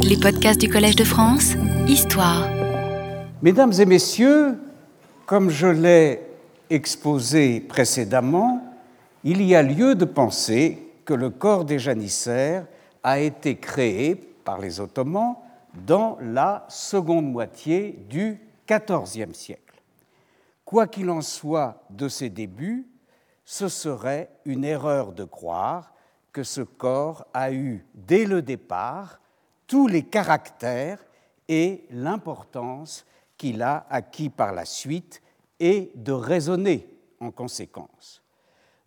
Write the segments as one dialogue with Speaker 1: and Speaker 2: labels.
Speaker 1: Les podcasts du Collège de France, Histoire.
Speaker 2: Mesdames et messieurs, comme je l'ai exposé précédemment, il y a lieu de penser que le corps des janissaires a été créé par les Ottomans dans la seconde moitié du XIVe siècle. Quoi qu'il en soit de ses débuts, ce serait une erreur de croire que ce corps a eu dès le départ tous les caractères et l'importance qu'il a acquis par la suite et de raisonner en conséquence.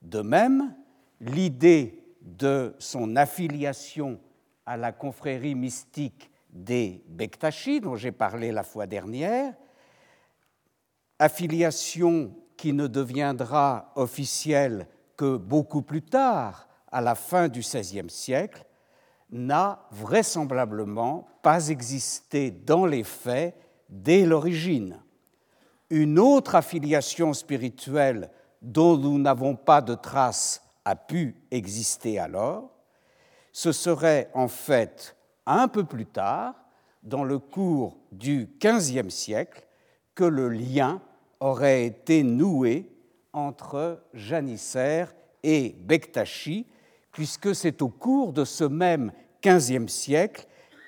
Speaker 2: De même, l'idée de son affiliation à la confrérie mystique des Bektashi, dont j'ai parlé la fois dernière, affiliation qui ne deviendra officielle que beaucoup plus tard, à la fin du XVIe siècle, n'a vraisemblablement pas existé dans les faits dès l'origine. Une autre affiliation spirituelle dont nous n'avons pas de traces a pu exister alors. Ce serait en fait un peu plus tard, dans le cours du XVe siècle, que le lien aurait été noué entre janissaires et Bektashi, puisque c'est au cours de ce même XVe siècle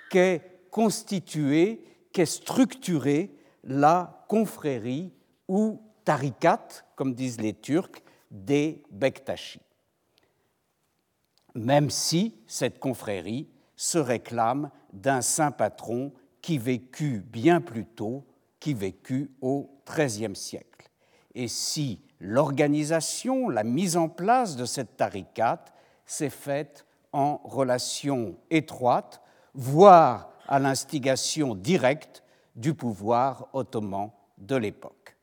Speaker 2: qu'est constituée, qu'est structurée la confrérie ou tarikat, comme disent les Turcs, des Bektashi. Même si cette confrérie se réclame d'un saint patron qui vécut bien plus tôt, qui vécut au XIIIe siècle. Et si l'organisation, la mise en place de cette tarikat s'est faite en relation étroite, voire à l'instigation directe du pouvoir ottoman de l'époque.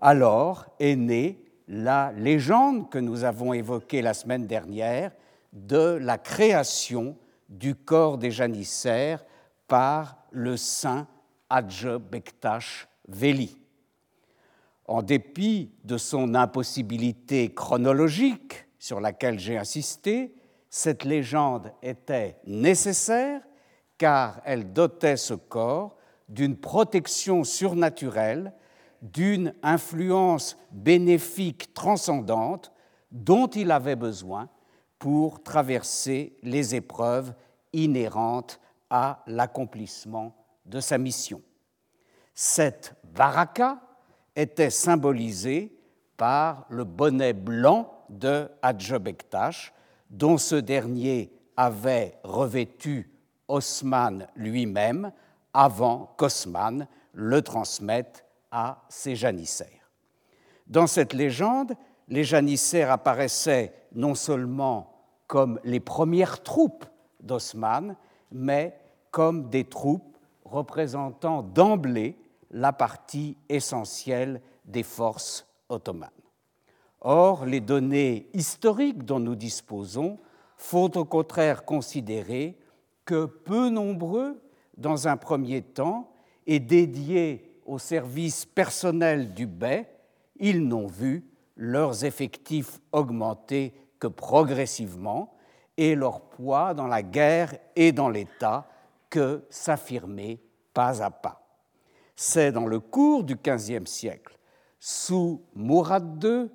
Speaker 2: Alors est née la légende que nous avons évoquée la semaine dernière de la création du corps des janissaires par le saint Hadj Bektash Veli. En dépit de son impossibilité chronologique, sur laquelle j'ai insisté, cette légende était nécessaire car elle dotait ce corps d'une protection surnaturelle, d'une influence bénéfique transcendante dont il avait besoin pour traverser les épreuves inhérentes à l'accomplissement de sa mission. Cette baraka était symbolisée par le bonnet blanc de Hadjobektash, dont ce dernier avait revêtu Osman lui-même avant qu'Osman le transmette à ses janissaires. Dans cette légende, les janissaires apparaissaient non seulement comme les premières troupes d'Osman, mais comme des troupes représentant d'emblée la partie essentielle des forces ottomanes. Or, les données historiques dont nous disposons font au contraire considérer que peu nombreux, dans un premier temps, et dédiés au service personnel du bey, ils n'ont vu leurs effectifs augmenter que progressivement et leur poids dans la guerre et dans l'État que s'affirmer pas à pas. C'est dans le cours du XVe siècle, sous Mourad II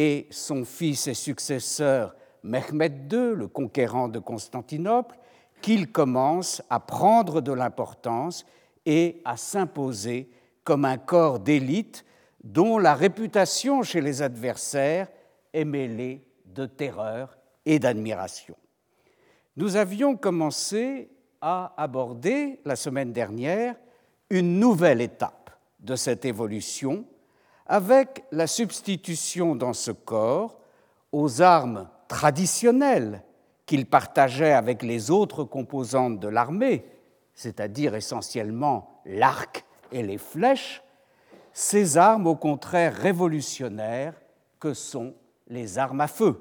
Speaker 2: et son fils et successeur Mehmed II, le conquérant de Constantinople, qu'il commence à prendre de l'importance et à s'imposer comme un corps d'élite dont la réputation chez les adversaires est mêlée de terreur et d'admiration. Nous avions commencé à aborder la semaine dernière une nouvelle étape de cette évolution avec la substitution dans ce corps aux armes traditionnelles qu'il partageait avec les autres composantes de l'armée, c'est-à-dire essentiellement l'arc et les flèches, ces armes au contraire révolutionnaires que sont les armes à feu.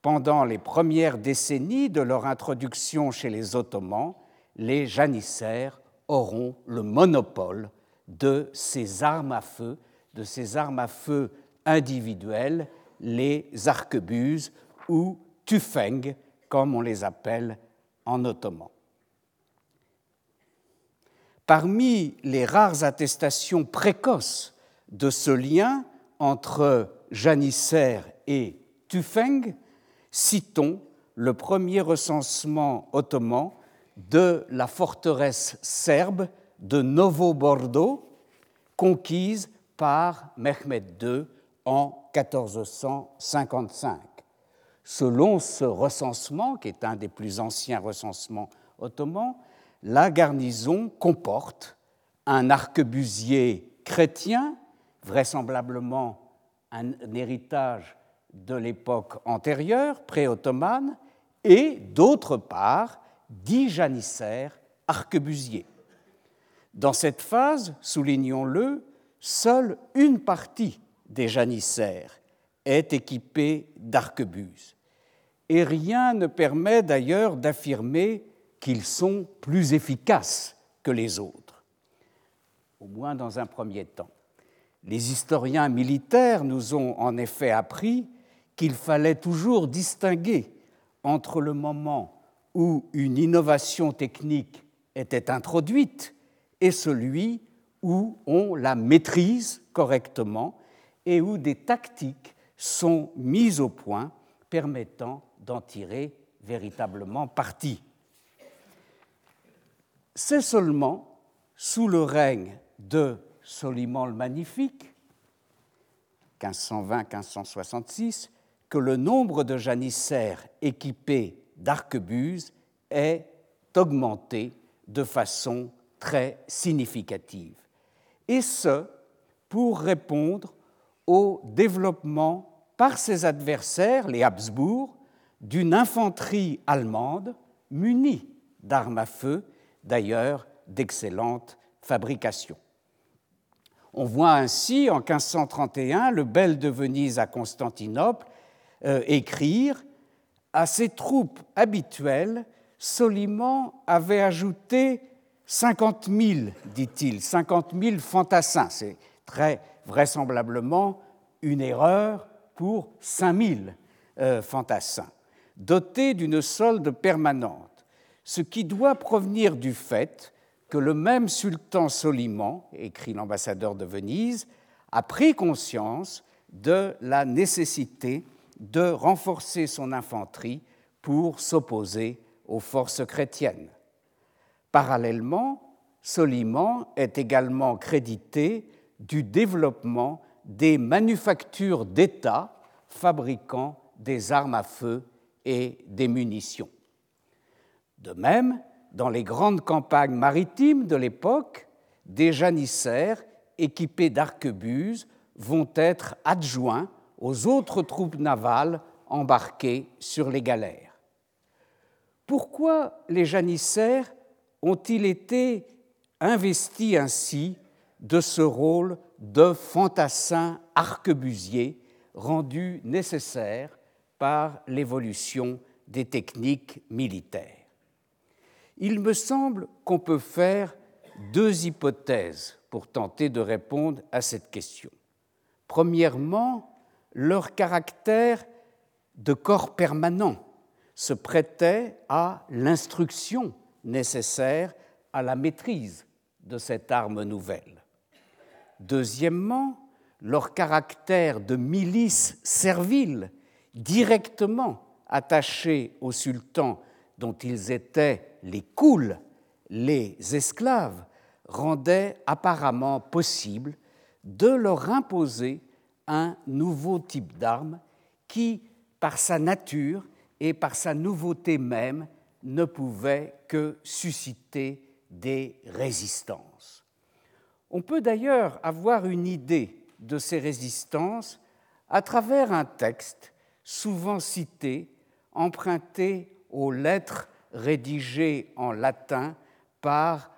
Speaker 2: Pendant les premières décennies de leur introduction chez les Ottomans, les janissaires auront le monopole de ces armes à feu de ces armes à feu individuelles, les arquebuses ou tufeng, comme on les appelle en ottoman. Parmi les rares attestations précoces de ce lien entre janissaire et Tufeng, citons le premier recensement ottoman de la forteresse serbe de Novo Bordeaux, conquise par Mehmed II en 1455. Selon ce recensement, qui est un des plus anciens recensements ottomans, la garnison comporte un arquebusier chrétien, vraisemblablement un héritage de l'époque antérieure, pré-ottomane, et d'autre part dix janissaires arquebusiers. Dans cette phase, soulignons-le, seule une partie des janissaires est équipée d'arquebuses. Et rien ne permet d'ailleurs d'affirmer qu'ils sont plus efficaces que les autres, au moins dans un premier temps. Les historiens militaires nous ont en effet appris qu'il fallait toujours distinguer entre le moment où une innovation technique était introduite et celui où on la maîtrise correctement et où des tactiques sont mises au point permettant d'en tirer véritablement parti. C'est seulement sous le règne de Soliman le Magnifique, 1520-1566, que le nombre de janissaires équipés d'arquebuses est augmenté de façon très significative. Et ce, pour répondre au développement par ses adversaires, les Habsbourg, d'une infanterie allemande munie d'armes à feu, d'ailleurs d'excellente fabrication. On voit ainsi en 1531 le bel de Venise à Constantinople euh, écrire À ses troupes habituelles, Soliman avait ajouté 50 000, dit-il, 50 000 fantassins. C'est très vraisemblablement une erreur pour 5 000 euh, fantassins, dotés d'une solde permanente, ce qui doit provenir du fait que le même sultan Soliman, écrit l'ambassadeur de Venise, a pris conscience de la nécessité de renforcer son infanterie pour s'opposer aux forces chrétiennes. Parallèlement, Soliman est également crédité du développement des manufactures d'État fabriquant des armes à feu et des munitions. De même, dans les grandes campagnes maritimes de l'époque, des janissaires équipés d'arquebuses vont être adjoints aux autres troupes navales embarquées sur les galères. Pourquoi les janissaires ont-ils été investis ainsi de ce rôle de fantassin arquebusier rendu nécessaire par l'évolution des techniques militaires? Il me semble qu'on peut faire deux hypothèses pour tenter de répondre à cette question. Premièrement, leur caractère de corps permanent se prêtait à l'instruction nécessaire à la maîtrise de cette arme nouvelle. Deuxièmement, leur caractère de milice servile, directement attaché au sultan dont ils étaient les couls, les esclaves, rendait apparemment possible de leur imposer un nouveau type d'arme qui, par sa nature et par sa nouveauté même, ne pouvait que susciter des résistances. On peut d'ailleurs avoir une idée de ces résistances à travers un texte souvent cité, emprunté aux lettres rédigées en latin par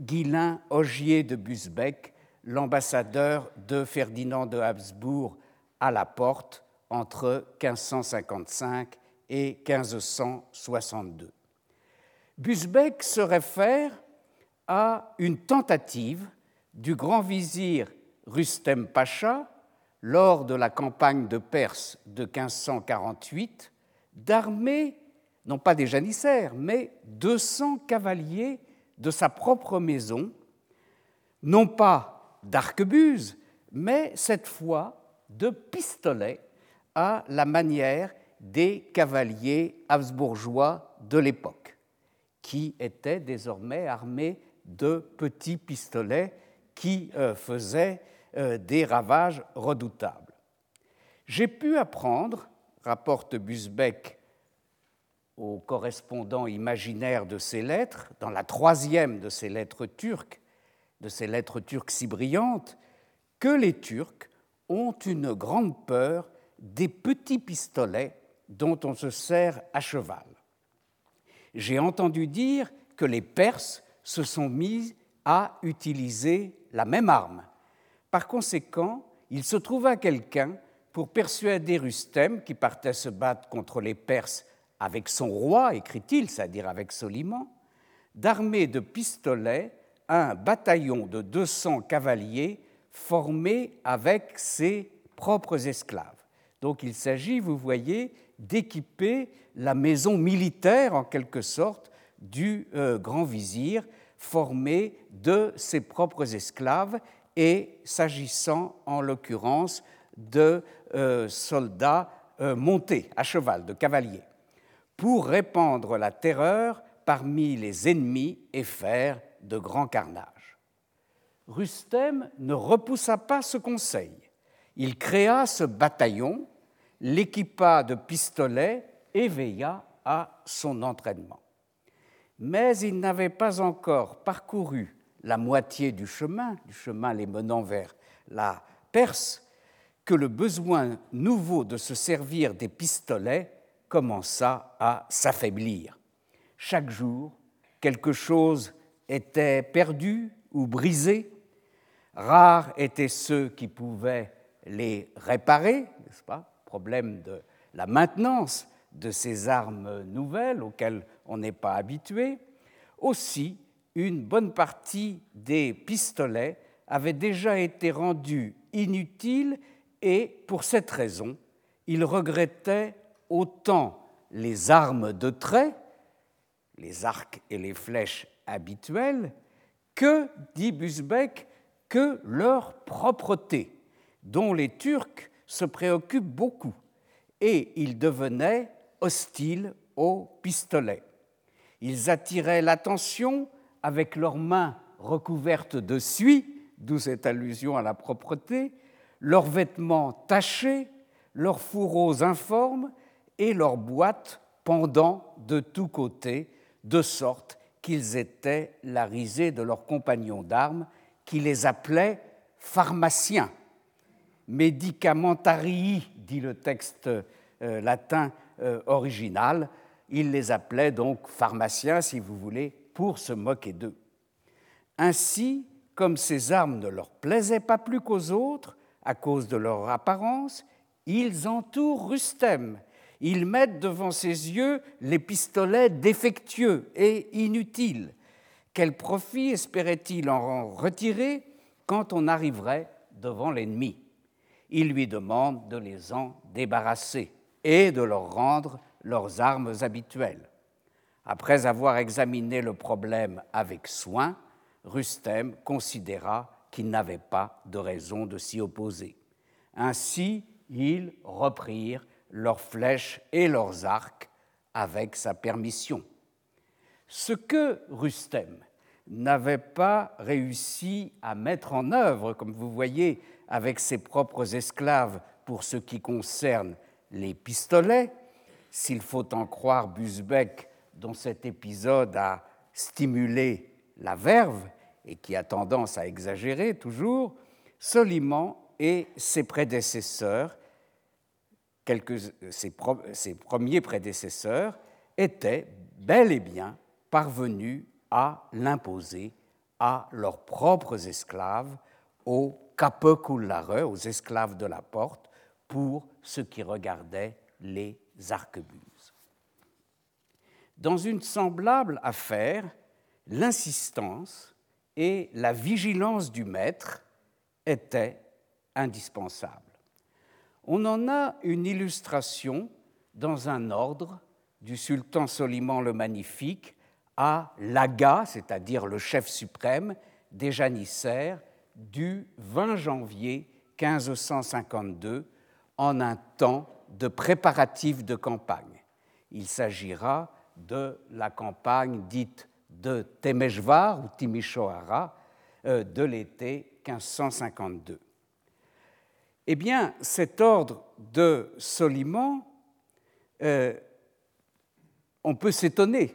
Speaker 2: Guilain Ogier de Busbeck l'ambassadeur de Ferdinand de Habsbourg à la porte entre 1555 et 1562. Busbeck se réfère à une tentative du grand vizir Rustem Pacha, lors de la campagne de Perse de 1548, d'armer, non pas des janissaires, mais 200 cavaliers de sa propre maison, non pas d'arquebuse, mais cette fois de pistolets à la manière des cavaliers habsbourgeois de l'époque, qui étaient désormais armés de petits pistolets qui euh, faisaient euh, des ravages redoutables. J'ai pu apprendre, rapporte Busbeck au correspondant imaginaire de ces lettres, dans la troisième de ces lettres turques, de ces lettres turques si brillantes, que les Turcs ont une grande peur des petits pistolets dont on se sert à cheval. J'ai entendu dire que les Perses se sont mis à utiliser la même arme. Par conséquent, il se trouva quelqu'un pour persuader Rustem, qui partait se battre contre les Perses avec son roi, écrit-il, c'est-à-dire avec Soliman, d'armer de pistolets un bataillon de 200 cavaliers formé avec ses propres esclaves. Donc il s'agit, vous voyez, d'équiper la maison militaire, en quelque sorte, du euh, grand vizir, formé de ses propres esclaves et s'agissant en l'occurrence de euh, soldats euh, montés à cheval, de cavaliers pour répandre la terreur parmi les ennemis et faire de grands carnages. Rustem ne repoussa pas ce conseil. Il créa ce bataillon, l'équipa de pistolets et veilla à son entraînement. Mais il n'avait pas encore parcouru la moitié du chemin, du chemin les menant vers la Perse, que le besoin nouveau de se servir des pistolets commença à s'affaiblir. Chaque jour, quelque chose était perdu ou brisé. Rares étaient ceux qui pouvaient les réparer, n'est-ce pas? Problème de la maintenance de ces armes nouvelles auxquelles on n'est pas habitué. Aussi, une bonne partie des pistolets avait déjà été rendus inutiles et, pour cette raison, il regrettait autant les armes de trait, les arcs et les flèches habituelles, que, dit Busbeck, que leur propreté, dont les Turcs se préoccupent beaucoup, et ils devenaient hostiles aux pistolets. Ils attiraient l'attention avec leurs mains recouvertes de suie, d'où cette allusion à la propreté, leurs vêtements tachés, leurs fourreaux informes et leurs boîtes pendant de tous côtés, de sorte qu'ils étaient la risée de leurs compagnons d'armes, qui les appelaient pharmaciens. Medicamentarii, dit le texte euh, latin euh, original, il les appelait donc pharmaciens, si vous voulez, pour se moquer d'eux. Ainsi, comme ces armes ne leur plaisaient pas plus qu'aux autres, à cause de leur apparence, ils entourent Rustem ils mettent devant ses yeux les pistolets défectueux et inutiles. Quel profit espérait-il en retirer quand on arriverait devant l'ennemi? Il lui demande de les en débarrasser et de leur rendre leurs armes habituelles. Après avoir examiné le problème avec soin, Rustem considéra qu'il n'avait pas de raison de s'y opposer. Ainsi, ils reprirent leurs flèches et leurs arcs avec sa permission. Ce que Rustem n'avait pas réussi à mettre en œuvre, comme vous voyez, avec ses propres esclaves pour ce qui concerne les pistolets, s'il faut en croire Busbeck, dont cet épisode a stimulé la verve et qui a tendance à exagérer toujours, Soliman et ses prédécesseurs quelques, ses, premiers prédécesseurs étaient bel et bien parvenus à l'imposer à leurs propres esclaves, aux capecullare, aux esclaves de la porte, pour ce qui regardait les arquebuses. Dans une semblable affaire, l'insistance et la vigilance du maître étaient indispensables. On en a une illustration dans un ordre du sultan Soliman le Magnifique à l'aga, c'est-à-dire le chef suprême des janissaires, du 20 janvier 1552 en un temps de préparatifs de campagne. Il s'agira de la campagne dite de Temeshvar ou Timisoara euh, de l'été 1552. Eh bien, cet ordre de Soliman, euh, on peut s'étonner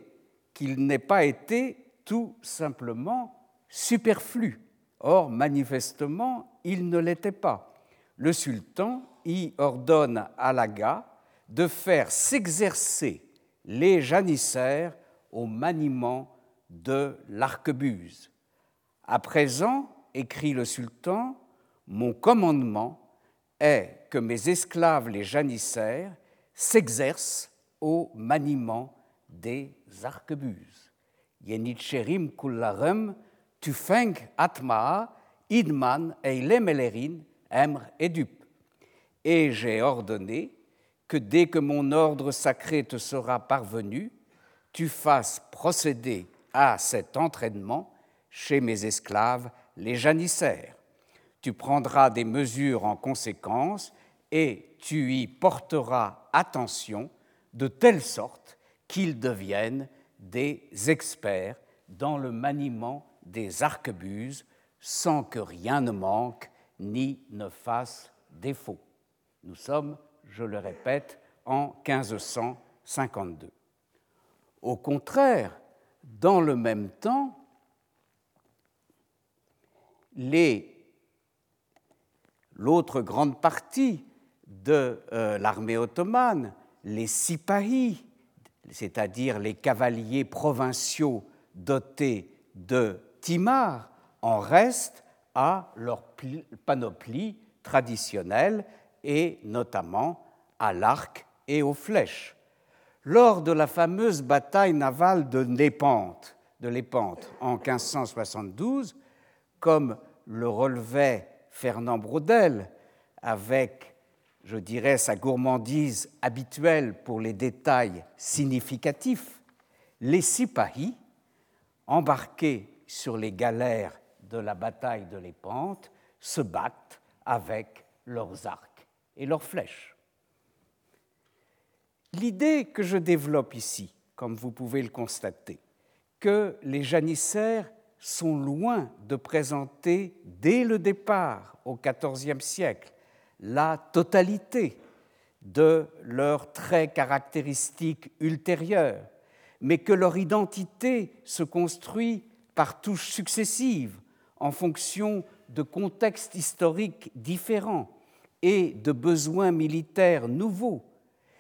Speaker 2: qu'il n'ait pas été tout simplement superflu. Or, manifestement, il ne l'était pas. Le sultan y ordonne à l'Aga de faire s'exercer les janissaires au maniement de l'arquebuse. À présent, écrit le sultan, mon commandement est que mes esclaves les janissaires s'exercent au maniement des arquebuses. Yenitcherim kullarem tufeng atma idman eilemelerin emr edup. Et j'ai ordonné que dès que mon ordre sacré te sera parvenu, tu fasses procéder à cet entraînement chez mes esclaves, les janissaires. Tu prendras des mesures en conséquence et tu y porteras attention de telle sorte qu'ils deviennent des experts dans le maniement des arquebuses sans que rien ne manque ni ne fasse défaut. Nous sommes, je le répète, en 1552. Au contraire, dans le même temps, l'autre grande partie de euh, l'armée ottomane, les sipahis, c'est-à-dire les cavaliers provinciaux dotés de timar, en restent à leur panoplie traditionnelle et notamment à l'arc et aux flèches. Lors de la fameuse bataille navale de Lépante, de Lépante en 1572, comme le relevait Fernand Braudel avec, je dirais, sa gourmandise habituelle pour les détails significatifs, les Sipahis, embarqués sur les galères de la bataille de Lépante, se battent avec leurs arcs et leurs flèches. L'idée que je développe ici, comme vous pouvez le constater, que les janissaires sont loin de présenter dès le départ au XIVe siècle la totalité de leurs traits caractéristiques ultérieurs, mais que leur identité se construit par touches successives en fonction de contextes historiques différents et de besoins militaires nouveaux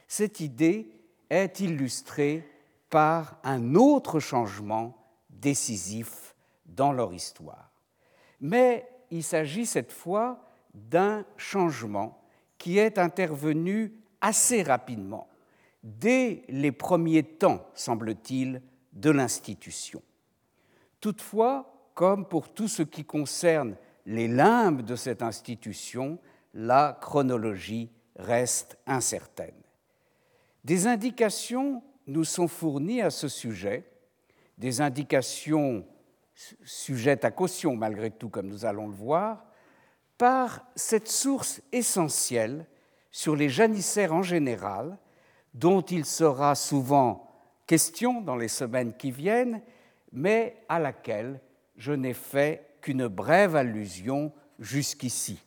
Speaker 2: cette idée est illustrée par un autre changement décisif dans leur histoire. Mais il s'agit cette fois d'un changement qui est intervenu assez rapidement, dès les premiers temps, semble-t-il, de l'institution. Toutefois, comme pour tout ce qui concerne les limbes de cette institution, la chronologie reste incertaine. Des indications nous sont fournies à ce sujet, des indications sujettes à caution malgré tout, comme nous allons le voir, par cette source essentielle sur les janissaires en général, dont il sera souvent question dans les semaines qui viennent, mais à laquelle je n'ai fait qu'une brève allusion jusqu'ici,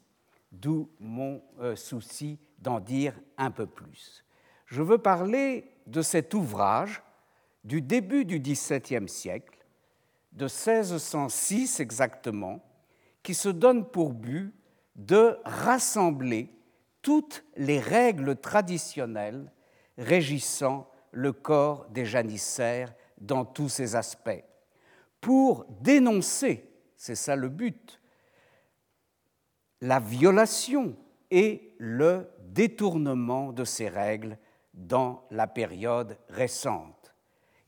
Speaker 2: d'où mon euh, souci d'en dire un peu plus. Je veux parler de cet ouvrage du début du XVIIe siècle, de 1606 exactement, qui se donne pour but de rassembler toutes les règles traditionnelles régissant le corps des janissaires dans tous ses aspects, pour dénoncer, c'est ça le but, la violation et le détournement de ces règles dans la période récente.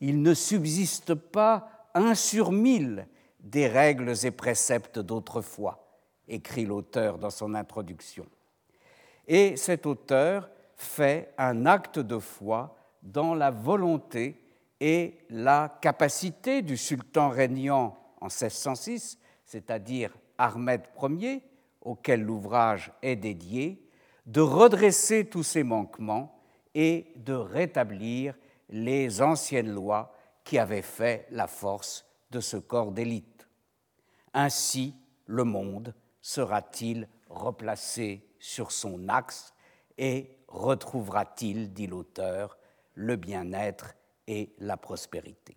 Speaker 2: Il ne subsiste pas un sur mille des règles et préceptes d'autrefois, écrit l'auteur dans son introduction. Et cet auteur fait un acte de foi dans la volonté et la capacité du sultan régnant en 1606, c'est-à-dire Ahmed Ier, auquel l'ouvrage est dédié, de redresser tous ces manquements et de rétablir les anciennes lois qui avaient fait la force de ce corps d'élite. Ainsi, le monde sera-t-il replacé sur son axe et retrouvera-t-il, dit l'auteur, le bien-être et la prospérité.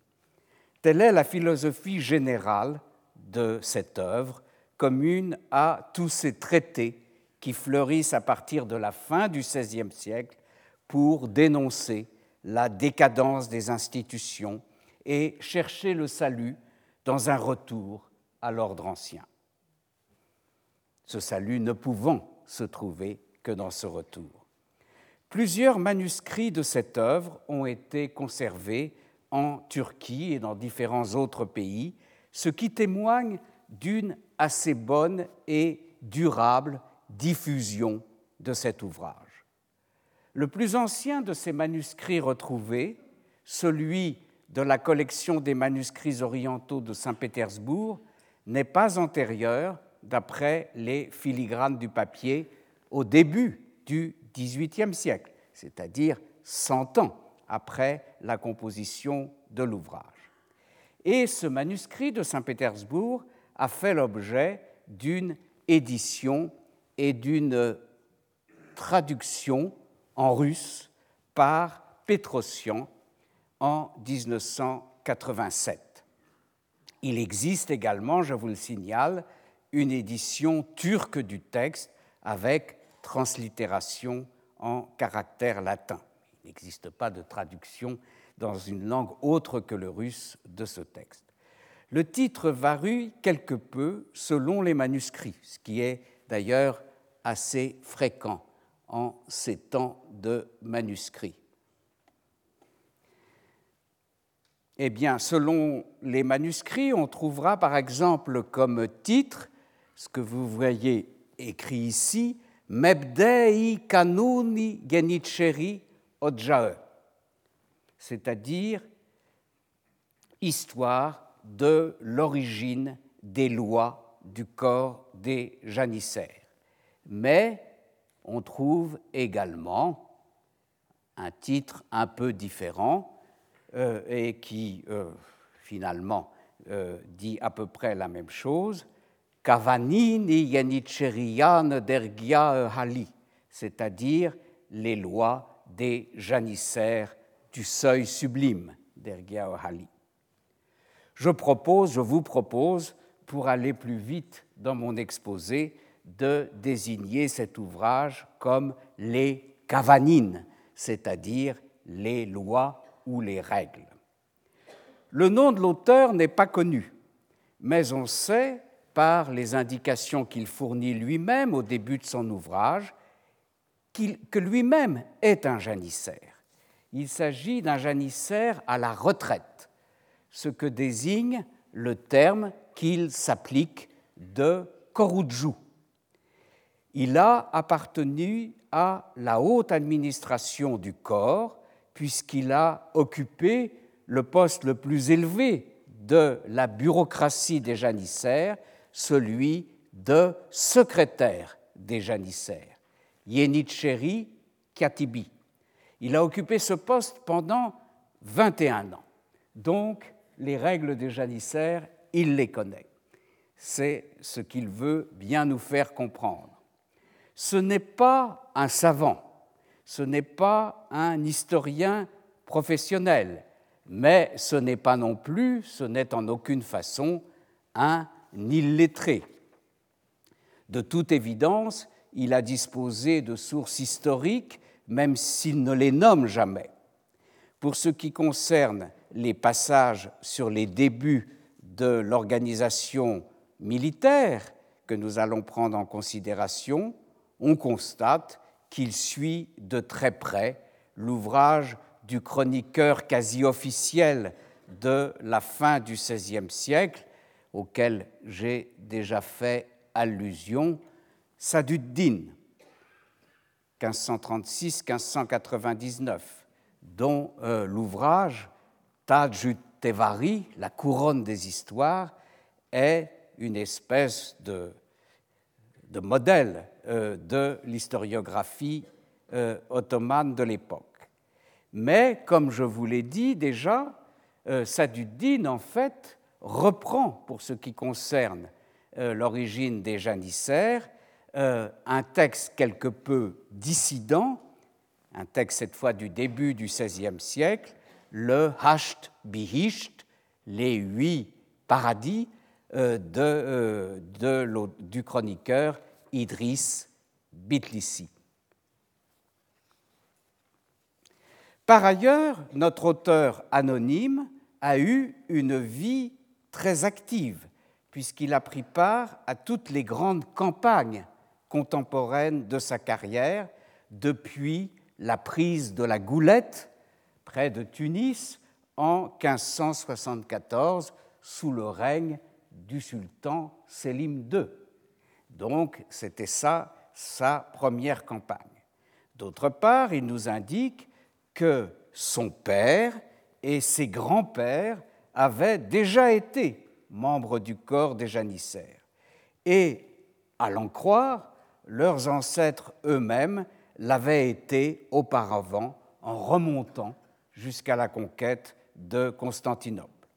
Speaker 2: Telle est la philosophie générale de cette œuvre, commune à tous ces traités qui fleurissent à partir de la fin du XVIe siècle pour dénoncer la décadence des institutions et chercher le salut dans un retour à l'ordre ancien. Ce salut ne pouvant se trouver que dans ce retour. Plusieurs manuscrits de cette œuvre ont été conservés en Turquie et dans différents autres pays, ce qui témoigne d'une assez bonne et durable diffusion de cet ouvrage. Le plus ancien de ces manuscrits retrouvés, celui de la collection des manuscrits orientaux de Saint-Pétersbourg, n'est pas antérieur, d'après les filigranes du papier, au début du XVIIIe siècle, c'est-à-dire 100 ans après la composition de l'ouvrage. Et ce manuscrit de Saint-Pétersbourg a fait l'objet d'une édition et d'une traduction en russe par Petrosian en 1987. Il existe également, je vous le signale, une édition turque du texte avec translittération en caractère latin. Il n'existe pas de traduction dans une langue autre que le russe de ce texte. Le titre varie quelque peu selon les manuscrits, ce qui est d'ailleurs assez fréquent en ces temps de manuscrits. Eh bien, selon les manuscrits, on trouvera par exemple comme titre ce que vous voyez écrit ici, Mebdei kanuni genicheri odjae, c'est-à-dire histoire de l'origine des lois du corps des janissaires. Mais on trouve également un titre un peu différent euh, et qui euh, finalement euh, dit à peu près la même chose, Dergia Hali, c'est-à-dire les lois des janissaires du seuil sublime, Dergia Hali. Je propose, je vous propose, pour aller plus vite dans mon exposé, de désigner cet ouvrage comme les kavanines, c'est-à-dire les lois ou les règles. Le nom de l'auteur n'est pas connu, mais on sait par les indications qu'il fournit lui-même au début de son ouvrage que lui-même est un janissaire. Il s'agit d'un janissaire à la retraite, ce que désigne le terme qu'il s'applique de Korudjou. Il a appartenu à la haute administration du corps, puisqu'il a occupé le poste le plus élevé de la bureaucratie des janissaires, celui de secrétaire des janissaires, Yenicheri Katibi. Il a occupé ce poste pendant 21 ans. Donc, les règles des janissaires, il les connaît. C'est ce qu'il veut bien nous faire comprendre. Ce n'est pas un savant, ce n'est pas un historien professionnel, mais ce n'est pas non plus, ce n'est en aucune façon un illettré. De toute évidence, il a disposé de sources historiques, même s'il ne les nomme jamais. Pour ce qui concerne les passages sur les débuts de l'organisation militaire que nous allons prendre en considération, on constate qu'il suit de très près l'ouvrage du chroniqueur quasi officiel de la fin du XVIe siècle, auquel j'ai déjà fait allusion, Saduddin, 1536-1599, dont euh, l'ouvrage Tajut Tevari, la couronne des histoires, est une espèce de, modèle euh, de l'historiographie euh, ottomane de l'époque. Mais, comme je vous l'ai dit déjà, Saduddin, en fait, reprend, pour ce qui concerne l'origine des janissaires, un texte quelque peu dissident, un texte cette fois du début du XVIe siècle, le Hasht Bihisht, les huit paradis euh, euh, du chroniqueur Idriss Bitlissi. Par ailleurs, notre auteur anonyme a eu une vie très active, puisqu'il a pris part à toutes les grandes campagnes contemporaines de sa carrière, depuis la prise de la Goulette près de Tunis en 1574 sous le règne du sultan Sélim II. Donc c'était ça sa première campagne. D'autre part, il nous indique que son père et ses grands-pères avaient déjà été membres du corps des janissaires. Et, à l'en croire, leurs ancêtres eux-mêmes l'avaient été auparavant en remontant jusqu'à la conquête de Constantinople.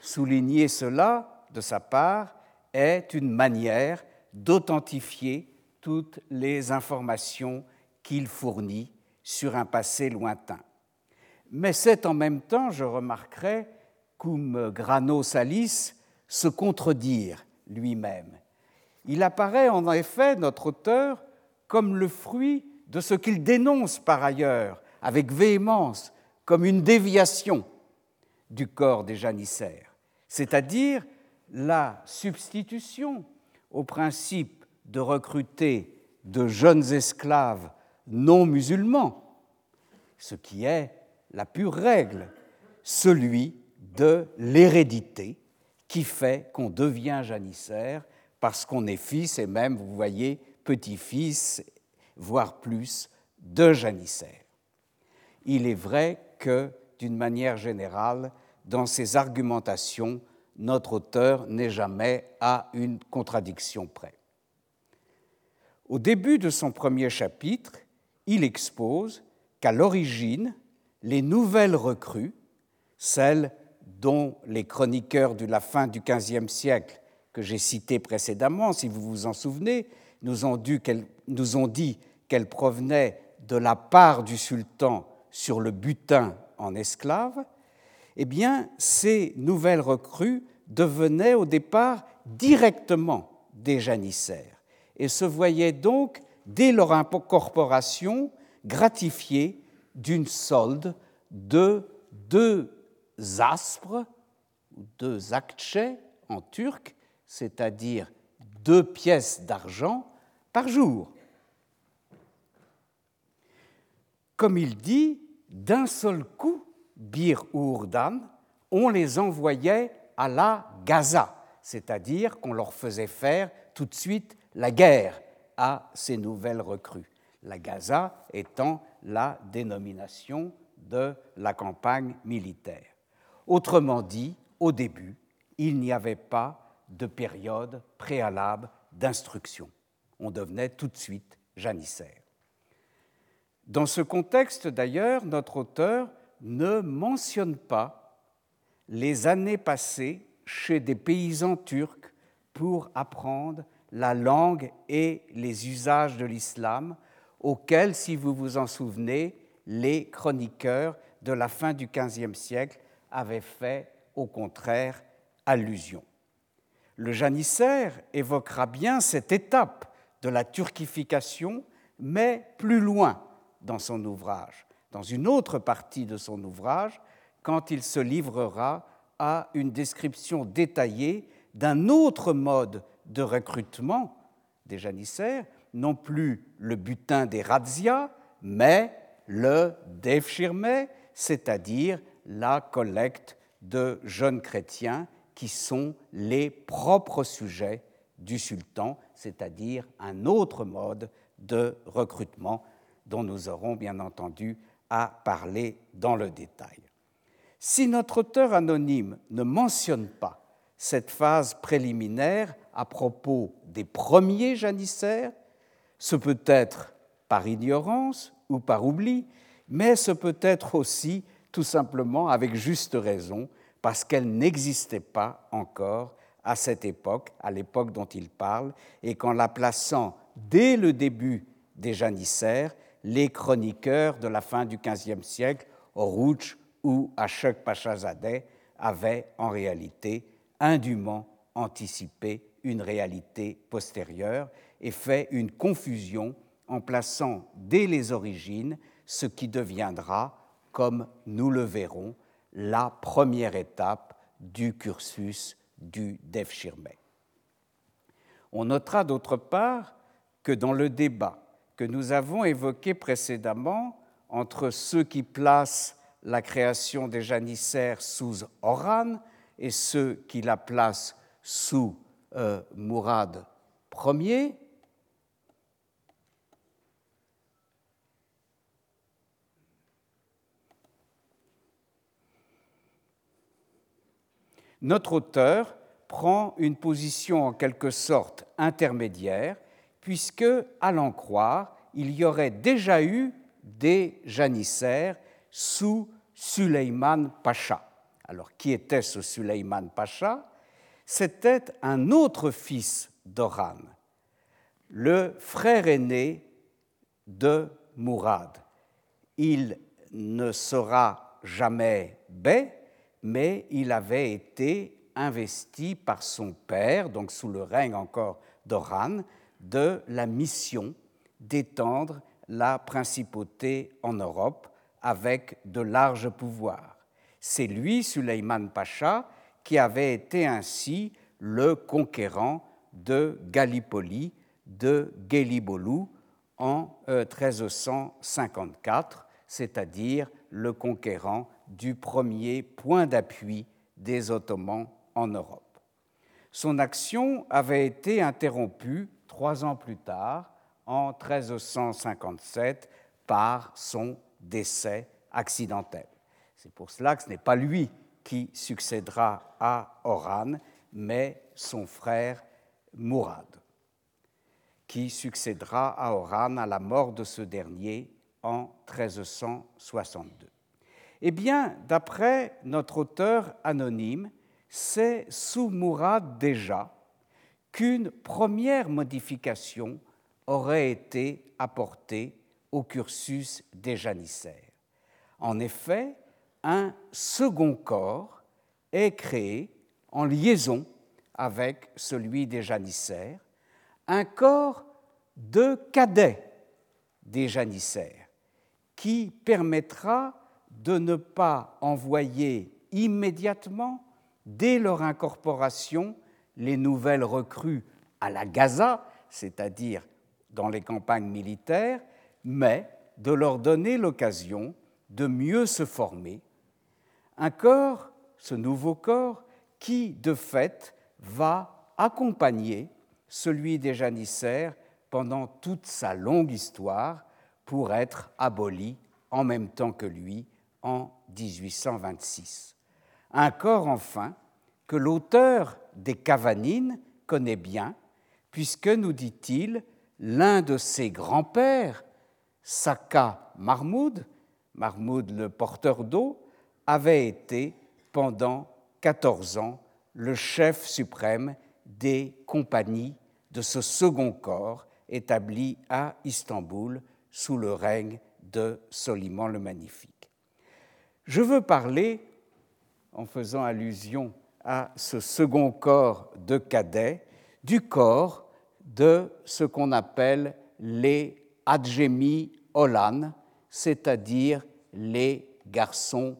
Speaker 2: Souligner cela, de sa part, est une manière d'authentifier toutes les informations qu'il fournit sur un passé lointain. Mais c'est en même temps, je remarquerai, cum grano salis, se contredire lui-même. Il apparaît en effet, notre auteur, comme le fruit de ce qu'il dénonce par ailleurs avec véhémence comme une déviation du corps des janissaires, c'est-à-dire la substitution au principe de recruter de jeunes esclaves non musulmans, ce qui est la pure règle, celui de l'hérédité qui fait qu'on devient janissaire parce qu'on est fils et même, vous voyez, petit-fils, voire plus, de janissaire. Il est vrai que, d'une manière générale, dans ses argumentations, notre auteur n'est jamais à une contradiction près. Au début de son premier chapitre, il expose qu'à l'origine, les nouvelles recrues, celles dont les chroniqueurs de la fin du XVe siècle que j'ai cités précédemment, si vous vous en souvenez, nous ont, dit qu'elles provenaient de la part du sultan sur le butin en esclaves, eh bien, ces nouvelles recrues devenaient au départ directement des janissaires et se voyaient donc, dès leur incorporation, gratifiées d'une solde de deux aspres, deux akçe en turc, c'est-à-dire deux pièces d'argent par jour. Comme il dit, d'un seul coup, Bir Urdan, on les envoyait à la Gaza, c'est-à-dire qu'on leur faisait faire tout de suite la guerre à ces nouvelles recrues. La Gaza étant la dénomination de la campagne militaire. Autrement dit, au début, il n'y avait pas de période préalable d'instruction. On devenait tout de suite janissaire. Dans ce contexte, d'ailleurs, notre auteur ne mentionne pas les années passées chez des paysans turcs pour apprendre la langue et les usages de l'islam, auxquels, si vous vous en souvenez, les chroniqueurs de la fin du XVe siècle avaient fait au contraire allusion. Le janissaire évoquera bien cette étape de la turquification, mais plus loin, dans son ouvrage, dans une autre partie de son ouvrage, quand il se livrera à une description détaillée d'un autre mode de recrutement des janissaires, non plus le butin des razzias, mais le devshirme, c'est-à-dire la collecte de jeunes chrétiens qui sont les propres sujets du sultan, c'est-à-dire un autre mode de recrutement dont nous aurons bien entendu à parler dans le détail. Si notre auteur anonyme ne mentionne pas cette phase préliminaire à propos des premiers janissaires, ce peut être par ignorance ou par oubli, mais ce peut être aussi tout simplement avec juste raison, parce qu'elle n'existait pas encore à cette époque, à l'époque dont il parle, et qu'en la plaçant dès le début des janissaires, les chroniqueurs de la fin du XVe siècle, Orouch ou Ashok Pachazadeh, avaient en réalité indûment anticipé une réalité postérieure et fait une confusion en plaçant dès les origines ce qui deviendra, comme nous le verrons, la première étape du cursus du Dev On notera d'autre part que dans le débat que nous avons évoqué précédemment entre ceux qui placent la création des janissaires sous Oran et ceux qui la placent sous euh, Mourad Ier, notre auteur prend une position en quelque sorte intermédiaire, puisque, à l'en croire, il y aurait déjà eu des janissaires sous Suleyman Pacha. Alors, qui était ce Suleyman Pacha C'était un autre fils d'Oran, le frère aîné de Mourad. Il ne sera jamais bey, mais il avait été investi par son père, donc sous le règne encore d'Oran, de la mission d'étendre la principauté en Europe avec de larges pouvoirs. C'est lui, Suleiman Pacha, qui avait été ainsi le conquérant de Gallipoli, de Gelibolu, en 1354, euh, c'est-à-dire le conquérant du premier point d'appui des Ottomans en Europe. Son action avait été interrompue trois ans plus tard, en 1357, par son décès accidentel. C'est pour cela que ce n'est pas lui qui succédera à Oran, mais son frère Mourad, qui succédera à Oran à la mort de ce dernier en 1362. Eh bien, d'après notre auteur anonyme, c'est sous Mourad déjà qu'une première modification aurait été apportée au cursus des janissaires. En effet, un second corps est créé en liaison avec celui des janissaires, un corps de cadets des janissaires qui permettra de ne pas envoyer immédiatement, dès leur incorporation, les nouvelles recrues à la Gaza, c'est-à-dire dans les campagnes militaires, mais de leur donner l'occasion de mieux se former. Un corps, ce nouveau corps, qui, de fait, va accompagner celui des janissaires pendant toute sa longue histoire pour être aboli en même temps que lui en 1826. Un corps, enfin, que l'auteur des Cavanines connaît bien, puisque, nous dit-il, l'un de ses grands-pères, Saka Mahmoud, Mahmoud le porteur d'eau, avait été pendant 14 ans le chef suprême des compagnies de ce second corps établi à Istanbul sous le règne de Soliman le Magnifique. Je veux parler, en faisant allusion à ce second corps de cadets, du corps de ce qu'on appelle les adjemi Olan, c'est-à-dire les garçons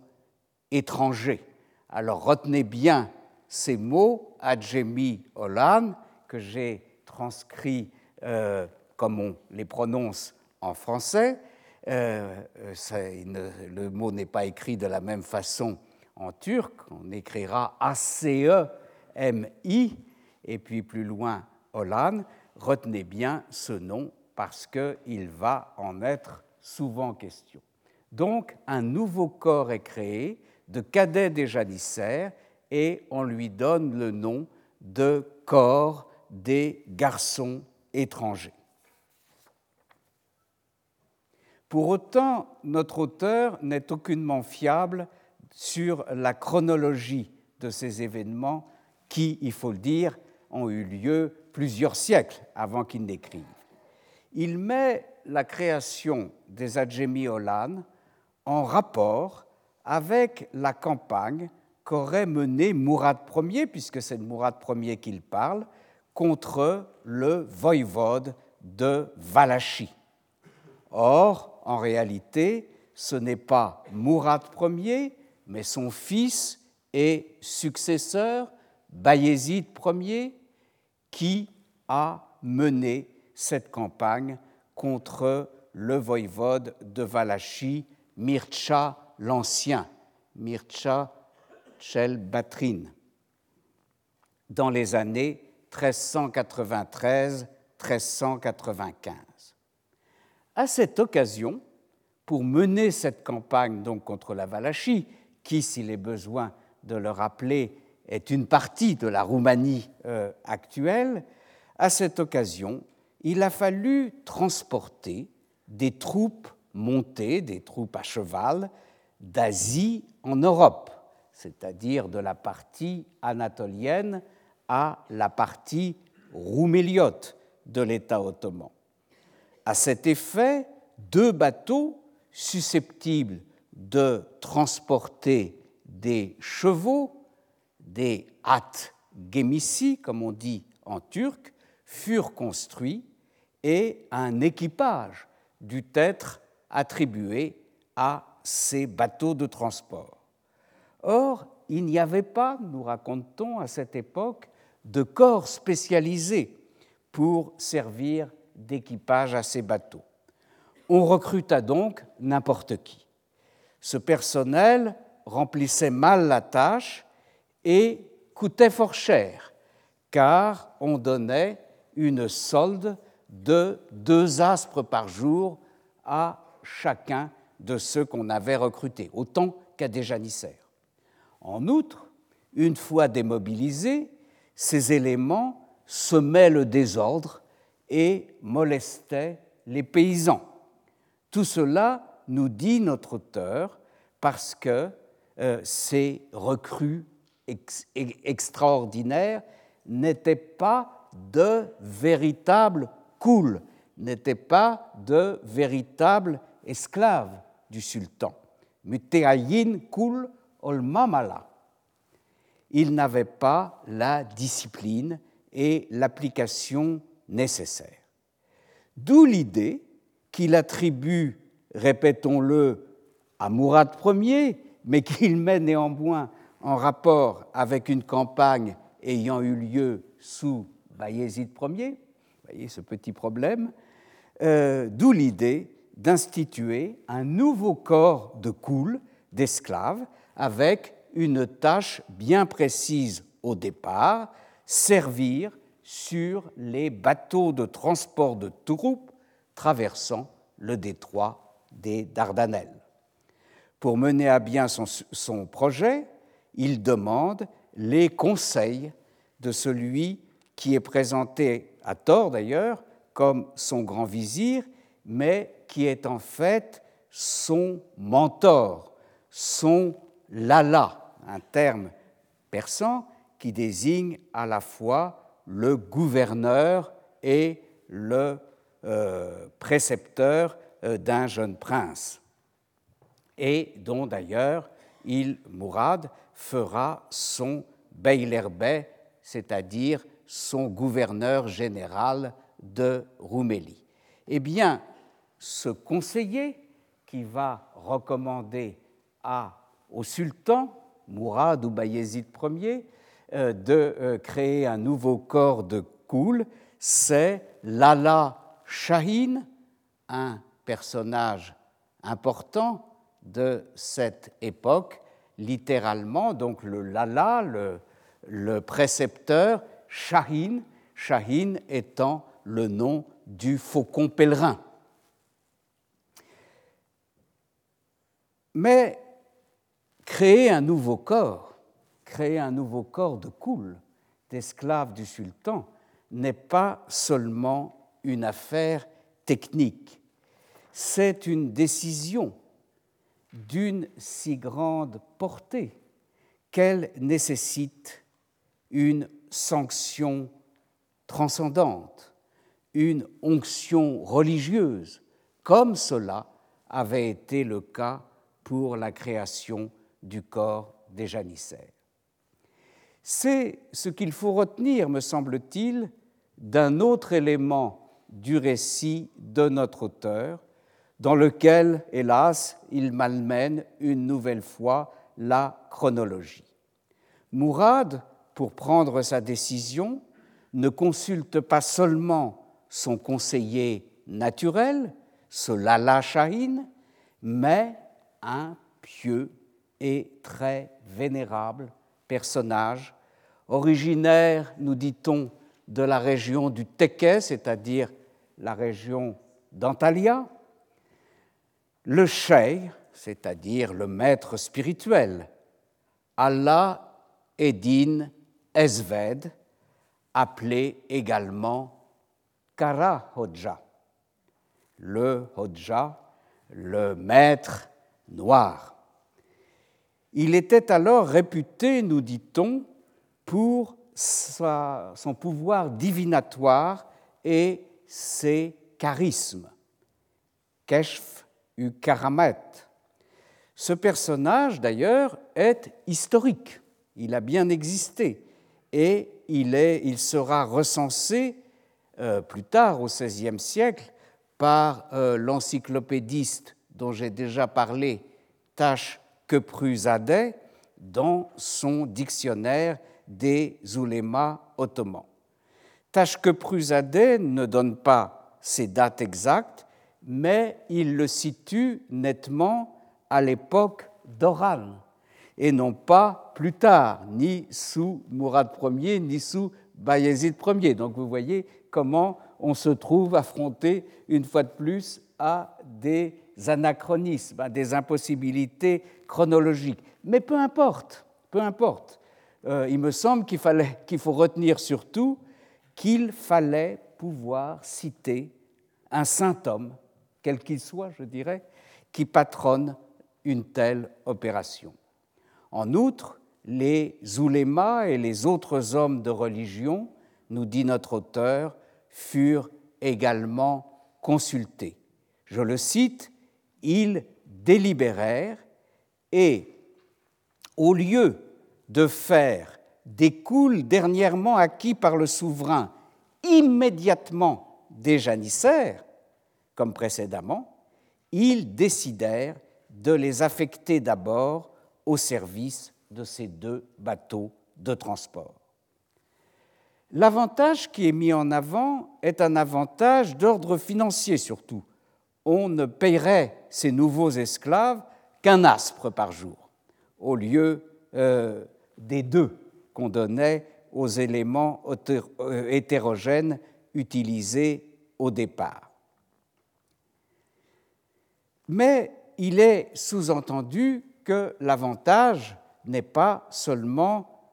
Speaker 2: étrangers. Alors retenez bien ces mots, adjemi Olan, que j'ai transcrits euh, comme on les prononce en français, euh, le mot n'est pas écrit de la même façon en turc, on écrira A-C-E-M-I, et puis plus loin Olan. Retenez bien ce nom parce qu'il va en être souvent question. Donc un nouveau corps est créé de cadet des janissaires et on lui donne le nom de corps des garçons étrangers. Pour autant, notre auteur n'est aucunement fiable sur la chronologie de ces événements qui, il faut le dire, ont eu lieu plusieurs siècles avant qu'il n'écrive. Il met la création des Adjemi Olan en rapport avec la campagne qu'aurait menée Mourad Ier, puisque c'est de Mourad Ier qu'il parle, contre le voïvode de Valachie. Or, en réalité, ce n'est pas Mourad Ier, mais son fils et successeur, Bayezid Ier, qui a mené cette campagne contre le voïvode de Valachie, Mircha l'Ancien, Mircha Batrin, dans les années 1393-1395. À cette occasion, pour mener cette campagne contre la Valachie, qui, s'il est besoin de le rappeler, est une partie de la Roumanie euh, actuelle, à cette occasion, il a fallu transporter des troupes montées, des troupes à cheval, d'Asie en Europe, c'est-à-dire de la partie anatolienne à la partie rouméliote de l'État ottoman. À cet effet, deux bateaux susceptibles de transporter des chevaux, des at gemissi, comme on dit en turc, furent construits et un équipage dut être attribué à ces bateaux de transport. Or, il n'y avait pas, nous racontons à cette époque, de corps spécialisés pour servir d'équipage à ces bateaux. On recruta donc n'importe qui. Ce personnel remplissait mal la tâche et coûtait fort cher, car on donnait une solde de deux aspres par jour à chacun de ceux qu'on avait recrutés, autant qu'à des janissaires. En outre, une fois démobilisés, ces éléments semaient le désordre et molestaient les paysans. Tout cela, nous dit notre auteur, parce que euh, ces recrues extraordinaires n'étaient pas de véritables couls, n'étaient pas de véritables esclaves du sultan. Muteayin kul olmamala. Ils n'avaient pas la discipline et l'application nécessaires. D'où l'idée qu'il attribue, répétons-le, à Mourad Ier, mais qu'il met néanmoins en rapport avec une campagne ayant eu lieu sous Bayezid Ier, voyez ce petit problème, euh, d'où l'idée d'instituer un nouveau corps de coul d'esclaves avec une tâche bien précise au départ, servir sur les bateaux de transport de troupes traversant le détroit des Dardanelles. Pour mener à bien son, projet, il demande les conseils de celui qui est présenté à tort d'ailleurs comme son grand vizir, mais qui est en fait son mentor, son lala, un terme persan qui désigne à la fois le gouverneur et le euh, précepteur euh, d'un jeune prince et dont d'ailleurs il, Mourad, fera son Beylerbey, c'est-à-dire son gouverneur général de Roumélie. Eh bien, ce conseiller qui va recommander au sultan, Mourad ou Bayezid Ier, de euh, créer un nouveau corps de Koul, c'est Lala Shahin, un personnage important de cette époque, littéralement, donc le lala, le, précepteur, Shahin, Shahin étant le nom du faucon pèlerin. Mais créer un nouveau corps, créer un nouveau corps de coul d'esclaves du sultan n'est pas seulement une affaire technique, c'est une décision d'une si grande portée qu'elle nécessite une sanction transcendante, une onction religieuse, comme cela avait été le cas pour la création du corps des janissaires. C'est ce qu'il faut retenir, me semble-t-il, d'un autre élément du récit de notre auteur, dans lequel, hélas, il malmène une nouvelle fois la chronologie. Mourad, pour prendre sa décision, ne consulte pas seulement son conseiller naturel, ce Lala Shahin, mais un pieux et très vénérable personnage, originaire, nous dit-on, de la région du Teke, c'est-à-dire la région d'Antalya, le cheikh, c'est-à-dire le maître spirituel, Allah Eddin Ezved, appelé également Kara Hodja, le Hodja, le maître noir. Il était alors réputé, nous dit-on, pour son pouvoir divinatoire et ses charismes. Keshf u Karamet. Ce personnage, d'ailleurs, est historique. Il a bien existé et il, sera recensé euh, plus tard, au XVIe siècle, par euh, l'encyclopédiste dont j'ai déjà parlé, Tash Kepruzadeh, dans son dictionnaire des oulémas ottomans. Tashkepruzadeh ne donne pas ces dates exactes, mais il le situe nettement à l'époque d'Oran, et non pas plus tard, ni sous Mourad Ier, ni sous Bayezid Ier. Donc vous voyez comment on se trouve affronté une fois de plus à des anachronismes, à des impossibilités chronologiques. Mais peu importe, peu importe. Euh, il me semble qu'il qu'il faut retenir surtout qu'il fallait pouvoir citer un saint homme, quel qu'il soit, je dirais, qui patronne une telle opération. En outre, les oulémas et les autres hommes de religion, nous dit notre auteur, furent également consultés. Je le cite, ils délibérèrent et, au lieu de faire des coules dernièrement acquis par le souverain immédiatement des janissaires, comme précédemment, ils décidèrent de les affecter d'abord au service de ces deux bateaux de transport. L'avantage qui est mis en avant est un avantage d'ordre financier surtout. On ne paierait ces nouveaux esclaves qu'un aspre par jour, au lieu euh, des deux qu'on donnait aux éléments euh, hétérogènes utilisés au départ. Mais il est sous-entendu que l'avantage n'est pas seulement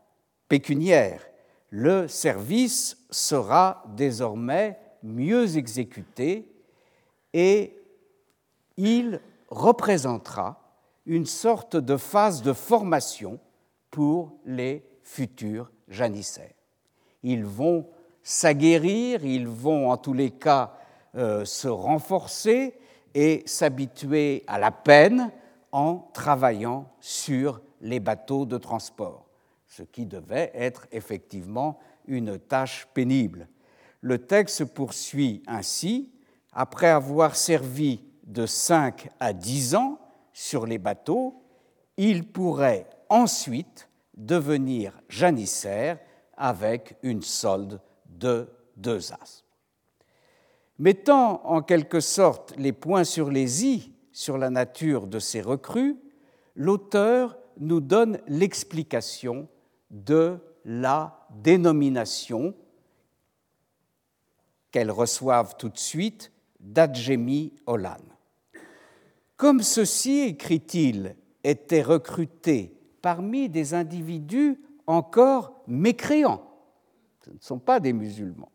Speaker 2: pécuniaire. Le service sera désormais mieux exécuté et il représentera une sorte de phase de formation pour les futurs janissaires. Ils vont s'aguerrir, ils vont en tous les cas euh, se renforcer et s'habituer à la peine en travaillant sur les bateaux de transport, ce qui devait être effectivement une tâche pénible. Le texte poursuit ainsi, après avoir servi de 5 à 10 ans sur les bateaux, il pourrait ensuite devenir janissaire avec une solde de deux as. Mettant en quelque sorte les points sur les i sur la nature de ces recrues, l'auteur nous donne l'explication de la dénomination qu'elles reçoivent tout de suite d'Adjemi Olan. Comme ceci, écrit-il, étaient recrutés parmi des individus encore mécréants, ce ne sont pas des musulmans,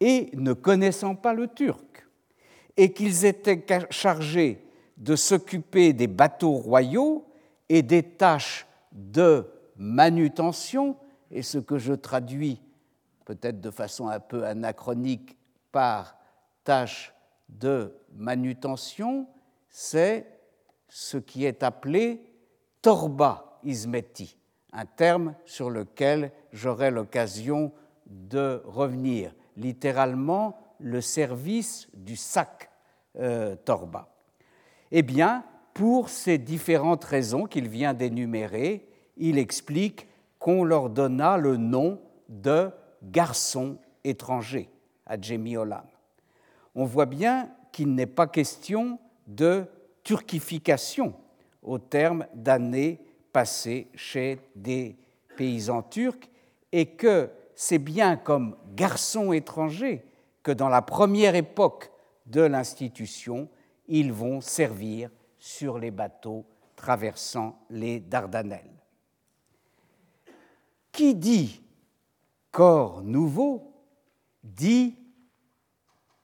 Speaker 2: et ne connaissant pas le turc, et qu'ils étaient chargés de s'occuper des bateaux royaux et des tâches de manutention, et ce que je traduis peut-être de façon un peu anachronique par tâches de manutention, c'est ce qui est appelé torba ismeti, un terme sur lequel j'aurai l'occasion de revenir, littéralement le service du sac euh, torba. Eh bien, pour ces différentes raisons qu'il vient d'énumérer, il explique qu'on leur donna le nom de garçons étrangers à Olam. On voit bien qu'il n'est pas question de turquification au terme d'années passées chez des paysans turcs et que c'est bien comme garçons étrangers que dans la première époque de l'institution, ils vont servir sur les bateaux traversant les Dardanelles. Qui dit corps nouveau dit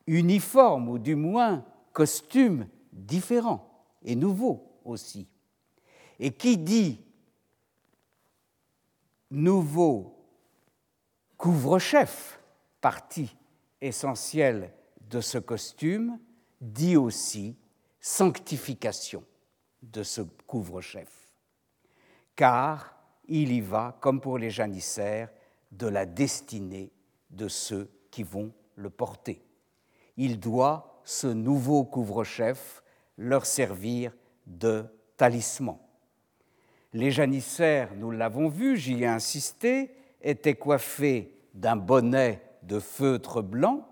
Speaker 2: uniforme ou du moins costume différent et nouveau aussi. Et qui dit nouveau couvre-chef, partie essentielle de ce costume, dit aussi sanctification de ce couvre-chef. Car il y va, comme pour les janissaires, de la destinée de ceux qui vont le porter. Il doit, ce nouveau couvre-chef, leur servir de talisman. Les janissaires, nous l'avons vu, j'y ai insisté, étaient coiffés d'un bonnet de feutre blanc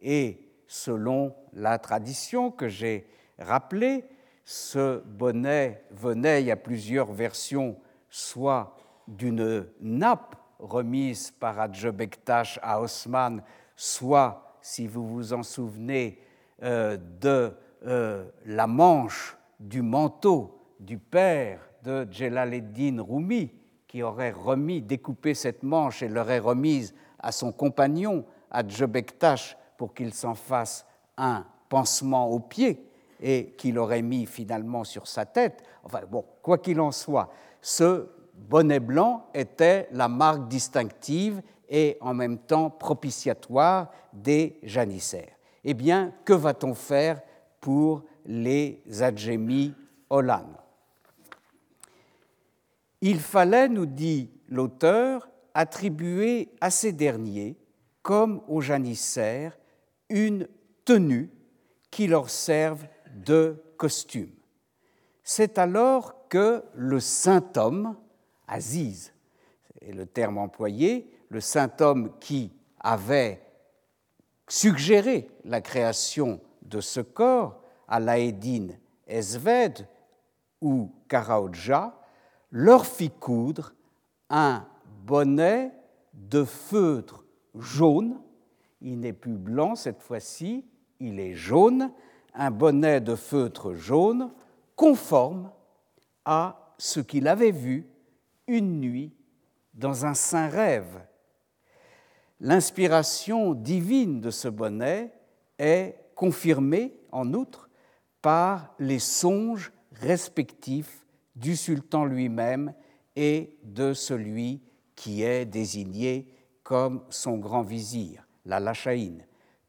Speaker 2: et, selon la tradition que j'ai rappelée, ce bonnet venait, il y a plusieurs versions, soit d'une nappe remise par Adjebektash à Osman, soit, si vous vous en souvenez, euh, de euh, la manche du manteau du père de Jalaleddin Rumi, qui aurait remis, découpé cette manche et l'aurait remise à son compagnon, Adjebektash, pour qu'il s'en fasse un pansement au pied et qu'il aurait mis finalement sur sa tête. Enfin bon, quoi qu'il en soit, ce bonnet blanc était la marque distinctive et en même temps propitiatoire des janissaires. Eh bien, que va-t-on faire pour les adjémis Olan Il fallait, nous dit l'auteur, attribuer à ces derniers, comme aux janissaires, une tenue qui leur serve de costume. C'est alors que le saint homme, Aziz est le terme employé, le saint homme qui avait suggéré la création de ce corps, Alaeddin Esved ou Karaodja, leur fit coudre un bonnet de feutre jaune. Il n'est plus blanc cette fois-ci, il est jaune, un bonnet de feutre jaune conforme à ce qu'il avait vu une nuit dans un saint rêve. L'inspiration divine de ce bonnet est confirmée en outre par les songes respectifs du sultan lui-même et de celui qui est désigné comme son grand vizir, la Lachaïne.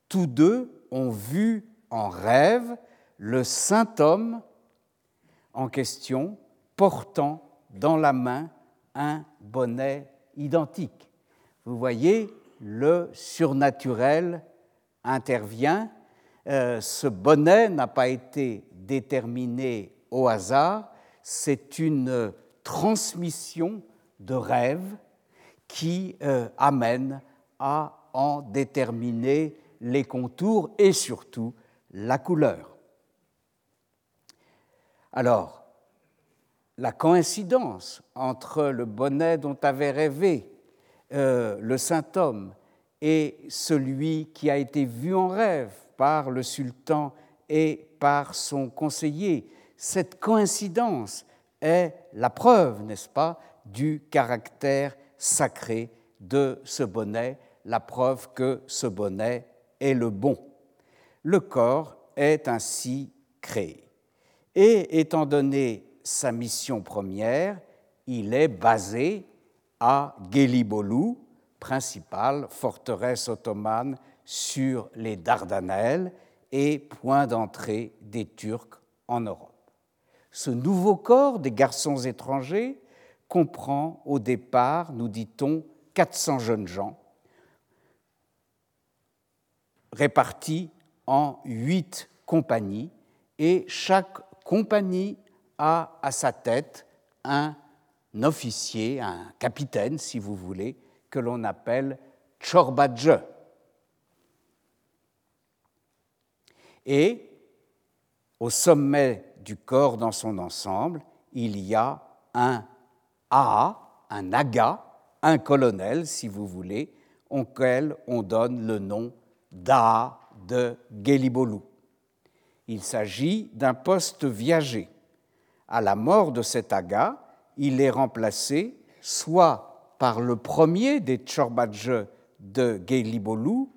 Speaker 2: Tous deux ont vu en rêve le saint homme en question portant dans la main un bonnet identique. Vous voyez, le surnaturel intervient. Euh, ce bonnet n'a pas été déterminé au hasard, c'est une transmission de rêve qui euh, amène à en déterminer les contours et surtout la couleur. Alors, la coïncidence entre le bonnet dont avait rêvé euh, le saint homme et celui qui a été vu en rêve par le sultan et par son conseiller, cette coïncidence est la preuve, n'est-ce pas, du caractère sacré de ce bonnet, la preuve que ce bonnet est le bon. Le corps est ainsi créé. Et étant donné sa mission première, il est basé à Gelibolu, principale forteresse ottomane sur les Dardanelles et point d'entrée des Turcs en Europe. Ce nouveau corps des garçons étrangers comprend au départ, nous dit-on, 400 jeunes gens, répartis en huit compagnies, et chaque compagnie a à sa tête un officier, un capitaine, si vous voulez, que l'on appelle Chorbadje. Et au sommet du corps dans son ensemble, il y a un A, un aga, un colonel, si vous voulez, auquel on donne le nom d'A de Gelibolu. Il s'agit d'un poste viager. À la mort de cet aga, il est remplacé soit par le premier des Tchorbadje de Gelibolu,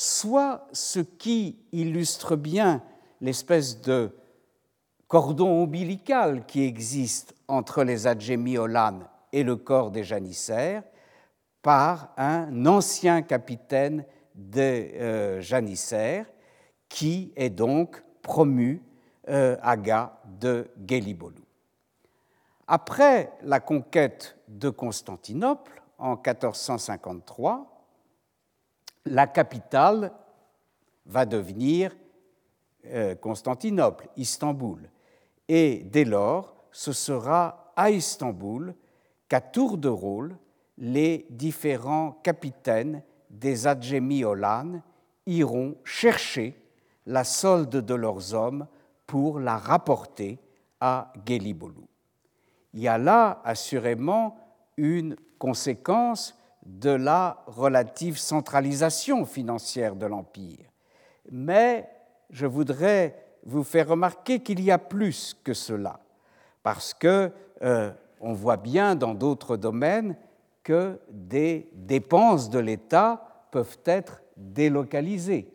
Speaker 2: soit ce qui illustre bien l'espèce de cordon ombilical qui existe entre les Adjémiolan et le corps des janissaires par un ancien capitaine des euh, janissaires qui est donc promu euh, aga de Gelibolu. Après la conquête de Constantinople en 1453, la capitale va devenir euh, Constantinople, Istanbul. Et dès lors, ce sera à Istanbul qu'à tour de rôle, les différents capitaines des Adjémiolan iront chercher la solde de leurs hommes pour la rapporter à Gelibolu. Il y a là assurément une conséquence de la relative centralisation financière de l'Empire. Mais je voudrais vous faire remarquer qu'il y a plus que cela, parce que euh, on voit bien dans d'autres domaines que des dépenses de l'État peuvent être délocalisées,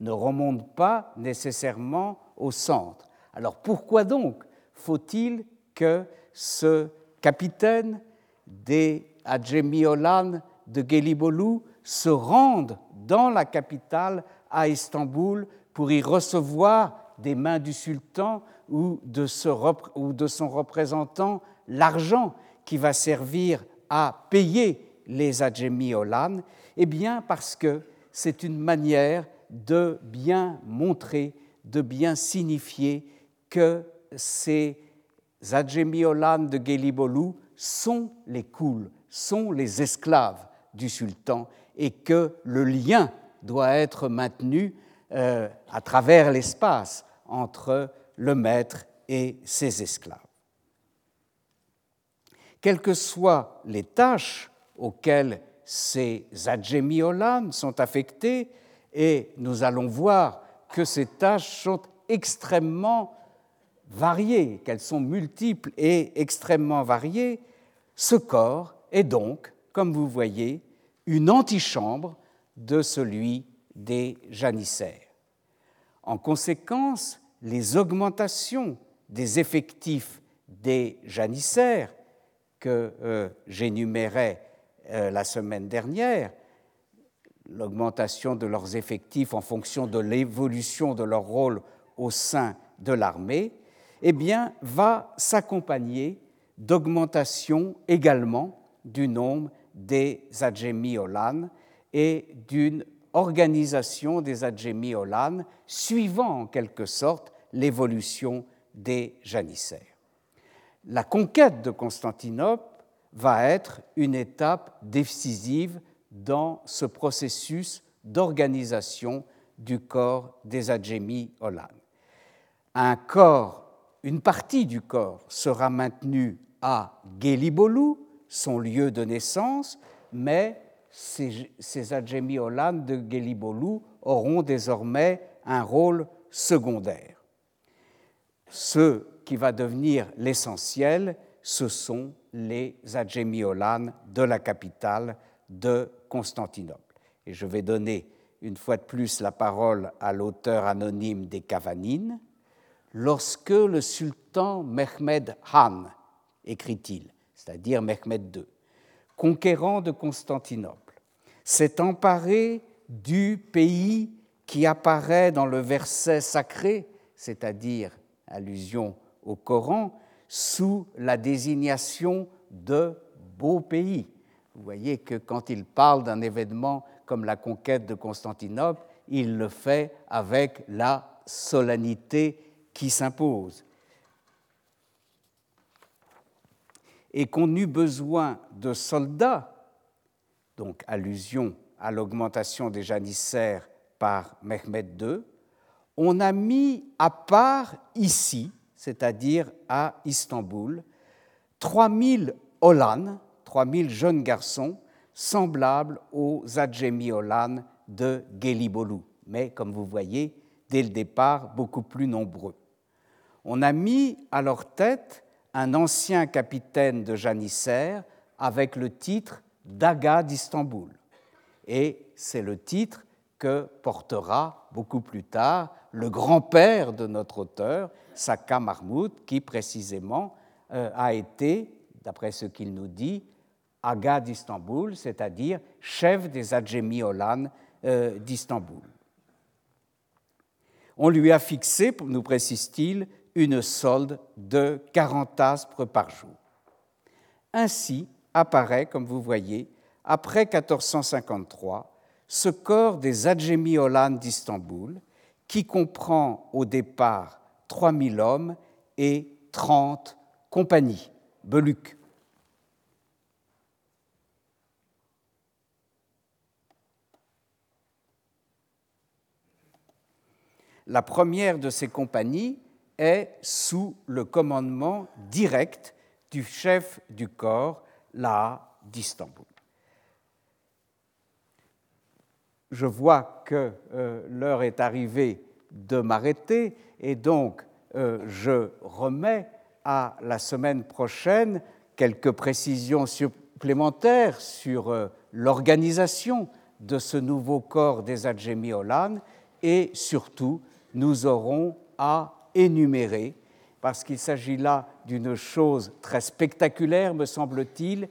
Speaker 2: ne remontent pas nécessairement au centre. Alors pourquoi donc faut-il que ce capitaine des Adjemiolan de Gelibolu se rende dans la capitale à Istanbul pour y recevoir des mains du sultan ou de, son représentant l'argent qui va servir à payer les Adjemi Olan Eh bien, parce que c'est une manière de bien montrer, de bien signifier que ces Adjemi Olan de Gelibolu sont les couls, sont les esclaves du sultan et que le lien doit être maintenu euh, à travers l'espace entre le maître et ses esclaves. Quelles que soient les tâches auxquelles ces adjémiolan sont affectés, et nous allons voir que ces tâches sont extrêmement variées, qu'elles sont multiples et extrêmement variées, ce corps est donc, comme vous voyez, une antichambre de celui des janissaires. En conséquence, les augmentations des effectifs des janissaires que euh, j'énumérais euh, la semaine dernière, l'augmentation de leurs effectifs en fonction de l'évolution de leur rôle au sein de l'armée, eh bien, va s'accompagner d'augmentation également du nombre des Adjemi-Olan et d'une organisation des Adjémi-Olan, suivant en quelque sorte l'évolution des janissaires. La conquête de Constantinople va être une étape décisive dans ce processus d'organisation du corps des Adjémi-Olan. Un corps, une partie du corps sera maintenue à Gelibolu, son lieu de naissance, mais ces, ces de Gelibolu auront désormais un rôle secondaire. ce qui va devenir l'essentiel, ce sont les Adjémiolanes de la capitale de Constantinople. Et je vais donner une fois de plus la parole à l'auteur anonyme des Cavanines. Lorsque le sultan Mehmed Han, écrit-il, c'est-à-dire Mehmed II, conquérant de Constantinople, s'est emparé du pays qui apparaît dans le verset sacré, c'est-à-dire allusion au Coran, sous la désignation de beau pays. Vous voyez que quand il parle d'un événement comme la conquête de Constantinople, il le fait avec la solennité qui s'impose. Et qu'on eut besoin de soldats, donc allusion à l'augmentation des janissaires par Mehmed II, on a mis à part ici, c'est-à-dire à Istanbul, 3000 Olan, 3000 jeunes garçons, semblables aux Adjemi Olan de Gelibolu, mais comme vous voyez, dès le départ, beaucoup plus nombreux. On a mis à leur tête un ancien capitaine de janissaires avec le titre d'Aga d'Istanbul. Et c'est le titre que portera beaucoup plus tard le grand-père de notre auteur, Saka Mahmoud, qui précisément euh, a été, d'après ce qu'il nous dit, Aga d'Istanbul, c'est-à-dire chef des Adjemi Olan euh, d'Istanbul. On lui a fixé, nous précise-t-il, une solde de 40 aspres par jour. Ainsi apparaît, comme vous voyez, après 1453, ce corps des Adjemi Olan d'Istanbul, qui comprend au départ 3000 hommes et 30 compagnies, Beluc. La première de ces compagnies est sous le commandement direct du chef du corps, la d'Istanbul. Je vois que euh, l'heure est arrivée de m'arrêter et donc euh, je remets à la semaine prochaine quelques précisions supplémentaires sur euh, l'organisation de ce nouveau corps des Adjemi Olan et surtout nous aurons à énumérer, parce qu'il s'agit là d'une chose très spectaculaire, me semble-t-il,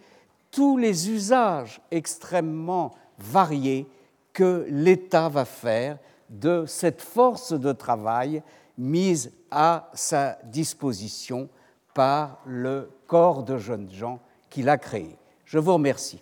Speaker 2: tous les usages extrêmement variés que l'État va faire de cette force de travail mise à sa disposition par le corps de jeunes gens qu'il a créé. Je vous remercie.